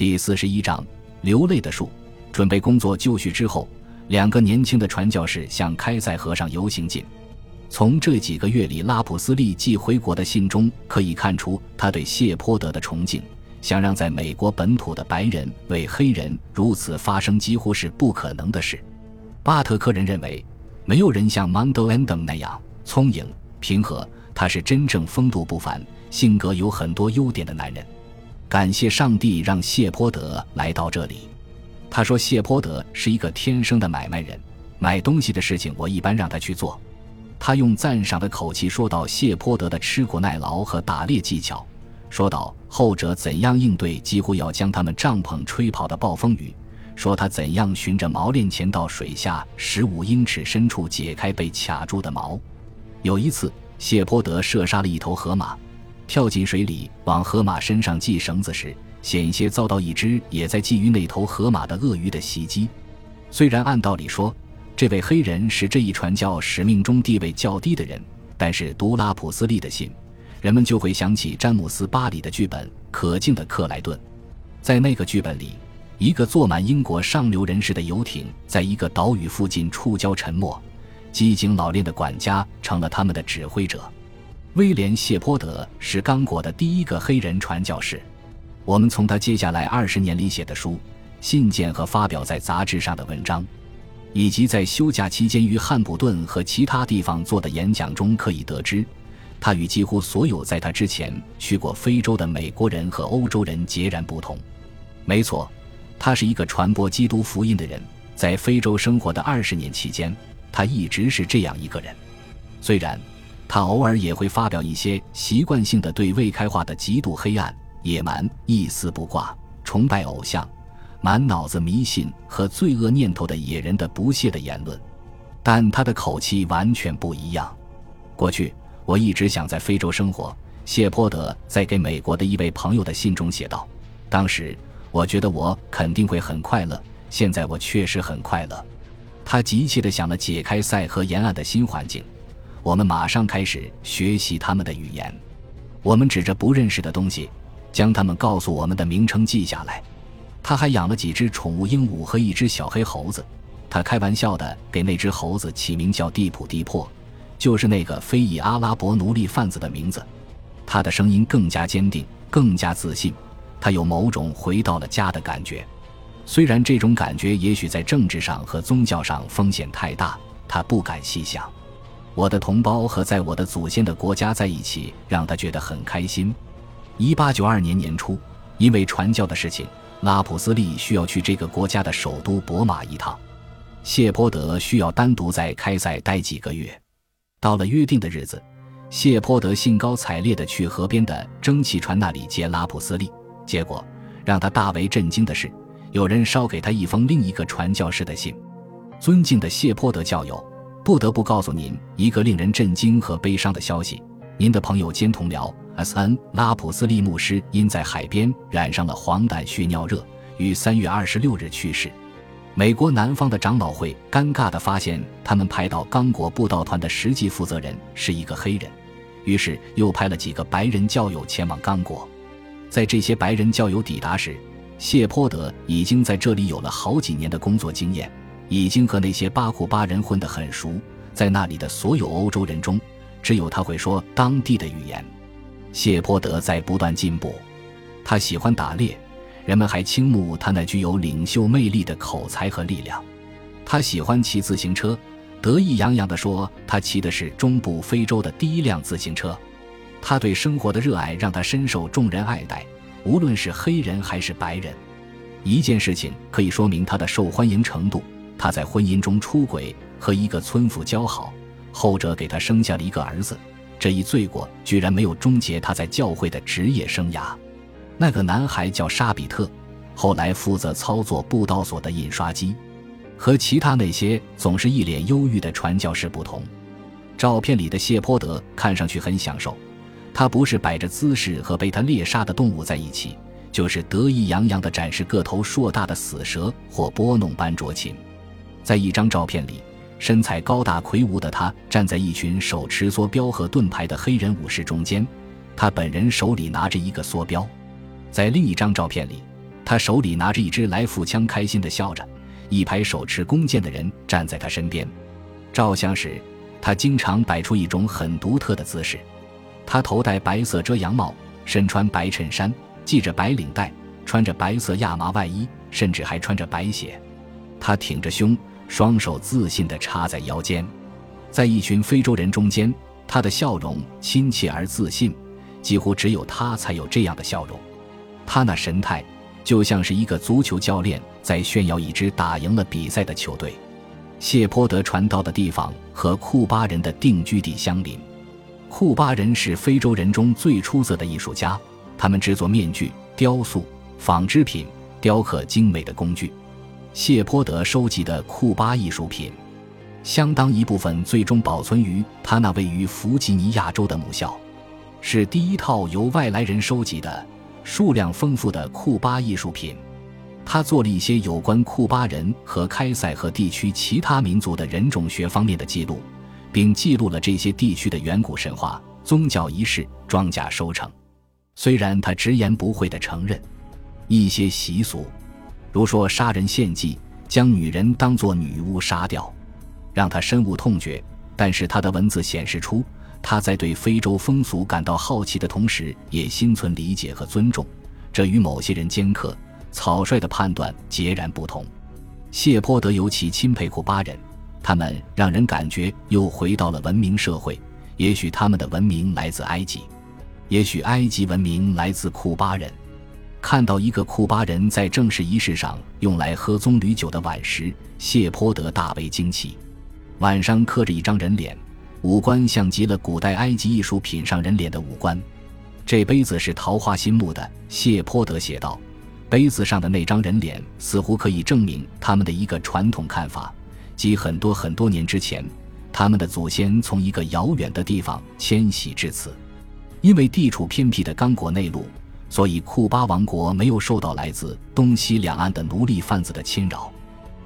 第四十一章流泪的树。准备工作就绪之后，两个年轻的传教士向开塞河上游行进。从这几个月里拉普斯利寄回国的信中可以看出，他对谢泼德的崇敬，想让在美国本土的白人为黑人如此发声，几乎是不可能的事。巴特克人认为，没有人像芒德恩等那样聪颖平和，他是真正风度不凡、性格有很多优点的男人。感谢上帝让谢泼德来到这里，他说谢泼德是一个天生的买卖人，买东西的事情我一般让他去做。他用赞赏的口气说到谢泼德的吃苦耐劳和打猎技巧，说到后者怎样应对几乎要将他们帐篷吹跑的暴风雨，说他怎样循着锚链潜到水下十五英尺深处解开被卡住的锚。有一次，谢泼德射杀了一头河马。跳进水里往河马身上系绳子时，险些遭到一只也在觊觎那头河马的鳄鱼的袭击。虽然按道理说，这位黑人是这一传教使命中地位较低的人，但是读拉普斯利的信，人们就会想起詹姆斯·巴里的剧本《可敬的克莱顿》。在那个剧本里，一个坐满英国上流人士的游艇在一个岛屿附近触礁沉没，机警老练的管家成了他们的指挥者。威廉·谢泼德是刚果的第一个黑人传教士。我们从他接下来二十年里写的书、信件和发表在杂志上的文章，以及在休假期间于汉普顿和其他地方做的演讲中可以得知，他与几乎所有在他之前去过非洲的美国人和欧洲人截然不同。没错，他是一个传播基督福音的人。在非洲生活的二十年期间，他一直是这样一个人。虽然。他偶尔也会发表一些习惯性的对未开化的极度黑暗、野蛮、一丝不挂、崇拜偶像、满脑子迷信和罪恶念头的野人的不屑的言论，但他的口气完全不一样。过去我一直想在非洲生活，谢泼德在给美国的一位朋友的信中写道：“当时我觉得我肯定会很快乐，现在我确实很快乐。”他急切地想了解开塞河沿岸的新环境。我们马上开始学习他们的语言。我们指着不认识的东西，将他们告诉我们的名称记下来。他还养了几只宠物鹦鹉和一只小黑猴子。他开玩笑地给那只猴子起名叫蒂普蒂珀，就是那个非裔阿拉伯奴隶贩子的名字。他的声音更加坚定，更加自信。他有某种回到了家的感觉，虽然这种感觉也许在政治上和宗教上风险太大，他不敢细想。我的同胞和在我的祖先的国家在一起，让他觉得很开心。一八九二年年初，因为传教的事情，拉普斯利需要去这个国家的首都博马一趟。谢泼德需要单独在开塞待几个月。到了约定的日子，谢泼德兴高采烈地去河边的蒸汽船那里接拉普斯利。结果让他大为震惊的是，有人捎给他一封另一个传教士的信：“尊敬的谢泼德教友。”不得不告诉您一个令人震惊和悲伤的消息：您的朋友兼同僚 S.N. 拉普斯利牧师因在海边染上了黄疸血尿热，于三月二十六日去世。美国南方的长老会尴尬地发现，他们派到刚果布道团的实际负责人是一个黑人，于是又派了几个白人教友前往刚果。在这些白人教友抵达时，谢泼德已经在这里有了好几年的工作经验。已经和那些巴库巴人混得很熟，在那里的所有欧洲人中，只有他会说当地的语言。谢泼德在不断进步，他喜欢打猎，人们还倾慕他那具有领袖魅力的口才和力量。他喜欢骑自行车，得意洋洋地说他骑的是中部非洲的第一辆自行车。他对生活的热爱让他深受众人爱戴，无论是黑人还是白人。一件事情可以说明他的受欢迎程度。他在婚姻中出轨，和一个村妇交好，后者给他生下了一个儿子。这一罪过居然没有终结他在教会的职业生涯。那个男孩叫沙比特，后来负责操作布道所的印刷机。和其他那些总是一脸忧郁的传教士不同，照片里的谢泼德看上去很享受。他不是摆着姿势和被他猎杀的动物在一起，就是得意洋洋地展示个头硕大的死蛇或拨弄班卓琴。在一张照片里，身材高大魁梧的他站在一群手持梭镖和盾牌的黑人武士中间，他本人手里拿着一个梭镖。在另一张照片里，他手里拿着一支来福枪，开心地笑着。一排手持弓箭的人站在他身边。照相时，他经常摆出一种很独特的姿势。他头戴白色遮阳帽，身穿白衬衫，系着白领带，穿着白色亚麻外衣，甚至还穿着白鞋。他挺着胸，双手自信地插在腰间。在一群非洲人中间，他的笑容亲切而自信，几乎只有他才有这样的笑容。他那神态。就像是一个足球教练在炫耀一支打赢了比赛的球队。谢泼德传道的地方和库巴人的定居地相邻。库巴人是非洲人中最出色的艺术家，他们制作面具、雕塑、纺织品、雕刻精美的工具。谢泼德收集的库巴艺术品，相当一部分最终保存于他那位于弗吉尼亚州的母校，是第一套由外来人收集的。数量丰富的库巴艺术品，他做了一些有关库巴人和开塞河地区其他民族的人种学方面的记录，并记录了这些地区的远古神话、宗教仪式、庄稼收成。虽然他直言不讳地承认一些习俗，如说杀人献祭、将女人当作女巫杀掉，让他深恶痛绝，但是他的文字显示出。他在对非洲风俗感到好奇的同时，也心存理解和尊重，这与某些人尖刻、草率的判断截然不同。谢泼德尤其钦佩库巴人，他们让人感觉又回到了文明社会。也许他们的文明来自埃及，也许埃及文明来自库巴人。看到一个库巴人在正式仪式上用来喝棕榈酒的碗时，谢泼德大为惊奇。碗上刻着一张人脸。五官像极了古代埃及艺术品上人脸的五官。这杯子是桃花心木的，谢泼德写道。杯子上的那张人脸似乎可以证明他们的一个传统看法，即很多很多年之前，他们的祖先从一个遥远的地方迁徙至此。因为地处偏僻的刚果内陆，所以库巴王国没有受到来自东西两岸的奴隶贩子的侵扰。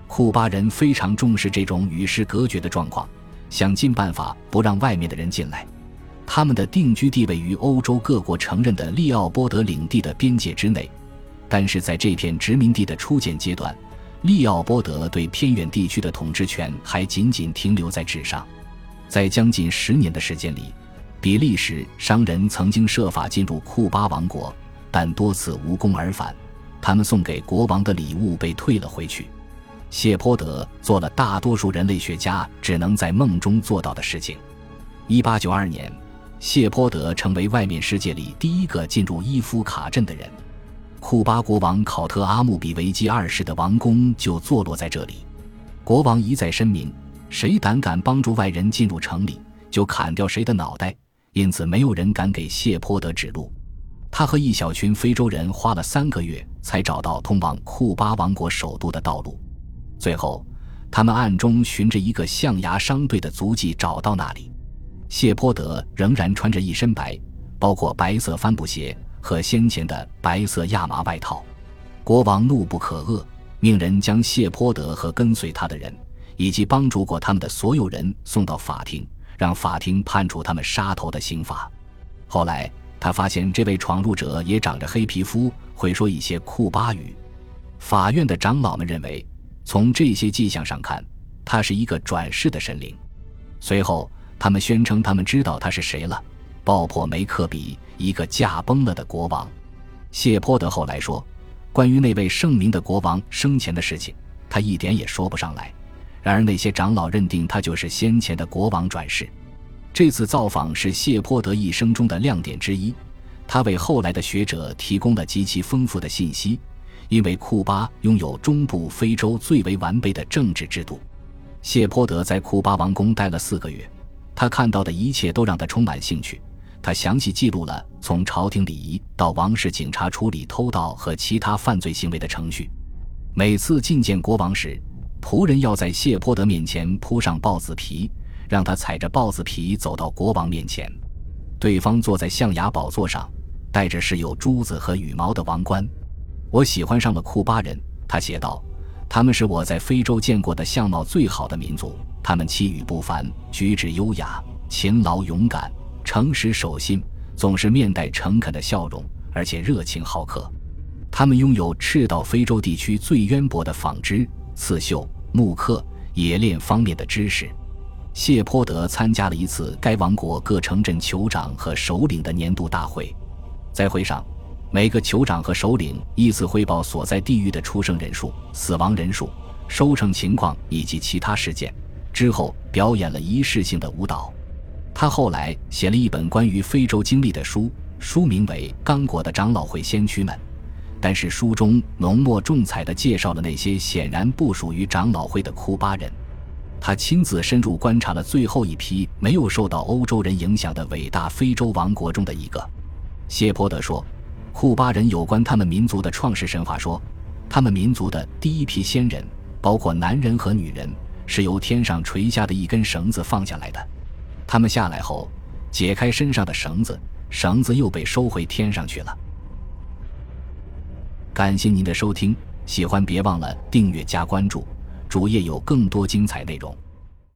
库巴人非常重视这种与世隔绝的状况。想尽办法不让外面的人进来，他们的定居地位于欧洲各国承认的利奥波德领地的边界之内，但是在这片殖民地的初建阶段，利奥波德对偏远地区的统治权还仅仅停留在纸上。在将近十年的时间里，比利时商人曾经设法进入库巴王国，但多次无功而返，他们送给国王的礼物被退了回去。谢泼德做了大多数人类学家只能在梦中做到的事情。一八九二年，谢泼德成为外面世界里第一个进入伊夫卡镇的人。库巴国王考特阿穆比维基二世的王宫就坐落在这里。国王一再声明，谁胆敢帮助外人进入城里，就砍掉谁的脑袋。因此，没有人敢给谢泼德指路。他和一小群非洲人花了三个月才找到通往库巴王国首都的道路。最后，他们暗中循着一个象牙商队的足迹找到那里。谢泼德仍然穿着一身白，包括白色帆布鞋和先前的白色亚麻外套。国王怒不可遏，命人将谢泼德和跟随他的人，以及帮助过他们的所有人送到法庭，让法庭判处他们杀头的刑罚。后来，他发现这位闯入者也长着黑皮肤，会说一些库巴语。法院的长老们认为。从这些迹象上看，他是一个转世的神灵。随后，他们宣称他们知道他是谁了——爆破梅克比，一个驾崩了的国王。谢泼德后来说，关于那位圣明的国王生前的事情，他一点也说不上来。然而，那些长老认定他就是先前的国王转世。这次造访是谢泼德一生中的亮点之一，他为后来的学者提供了极其丰富的信息。因为库巴拥有中部非洲最为完备的政治制度，谢泼德在库巴王宫待了四个月，他看到的一切都让他充满兴趣。他详细记录了从朝廷礼仪到王室警察处理偷盗和其他犯罪行为的程序。每次觐见国王时，仆人要在谢泼德面前铺上豹子皮，让他踩着豹子皮走到国王面前。对方坐在象牙宝座上，戴着是有珠子和羽毛的王冠。我喜欢上了库巴人，他写道：“他们是我在非洲见过的相貌最好的民族。他们气宇不凡，举止优雅，勤劳勇敢，诚实守信，总是面带诚恳的笑容，而且热情好客。他们拥有赤道非洲地区最渊博的纺织、刺绣、木刻、冶炼方面的知识。谢泼德参加了一次该王国各城镇酋长和首领的年度大会，在会上，每个酋长和首领依次汇报所在地域的出生人数、死亡人数、收成情况以及其他事件，之后表演了仪式性的舞蹈。他后来写了一本关于非洲经历的书，书名为《刚果的长老会先驱们》。但是书中浓墨重彩地介绍了那些显然不属于长老会的库巴人。他亲自深入观察了最后一批没有受到欧洲人影响的伟大非洲王国中的一个。谢泼德说，库巴人有关他们民族的创世神话说，他们民族的第一批先人，包括男人和女人，是由天上垂下的一根绳子放下来的。他们下来后，解开身上的绳子，绳子又被收回天上去了。感谢您的收听，喜欢别忘了订阅加关注，主页有更多精彩内容。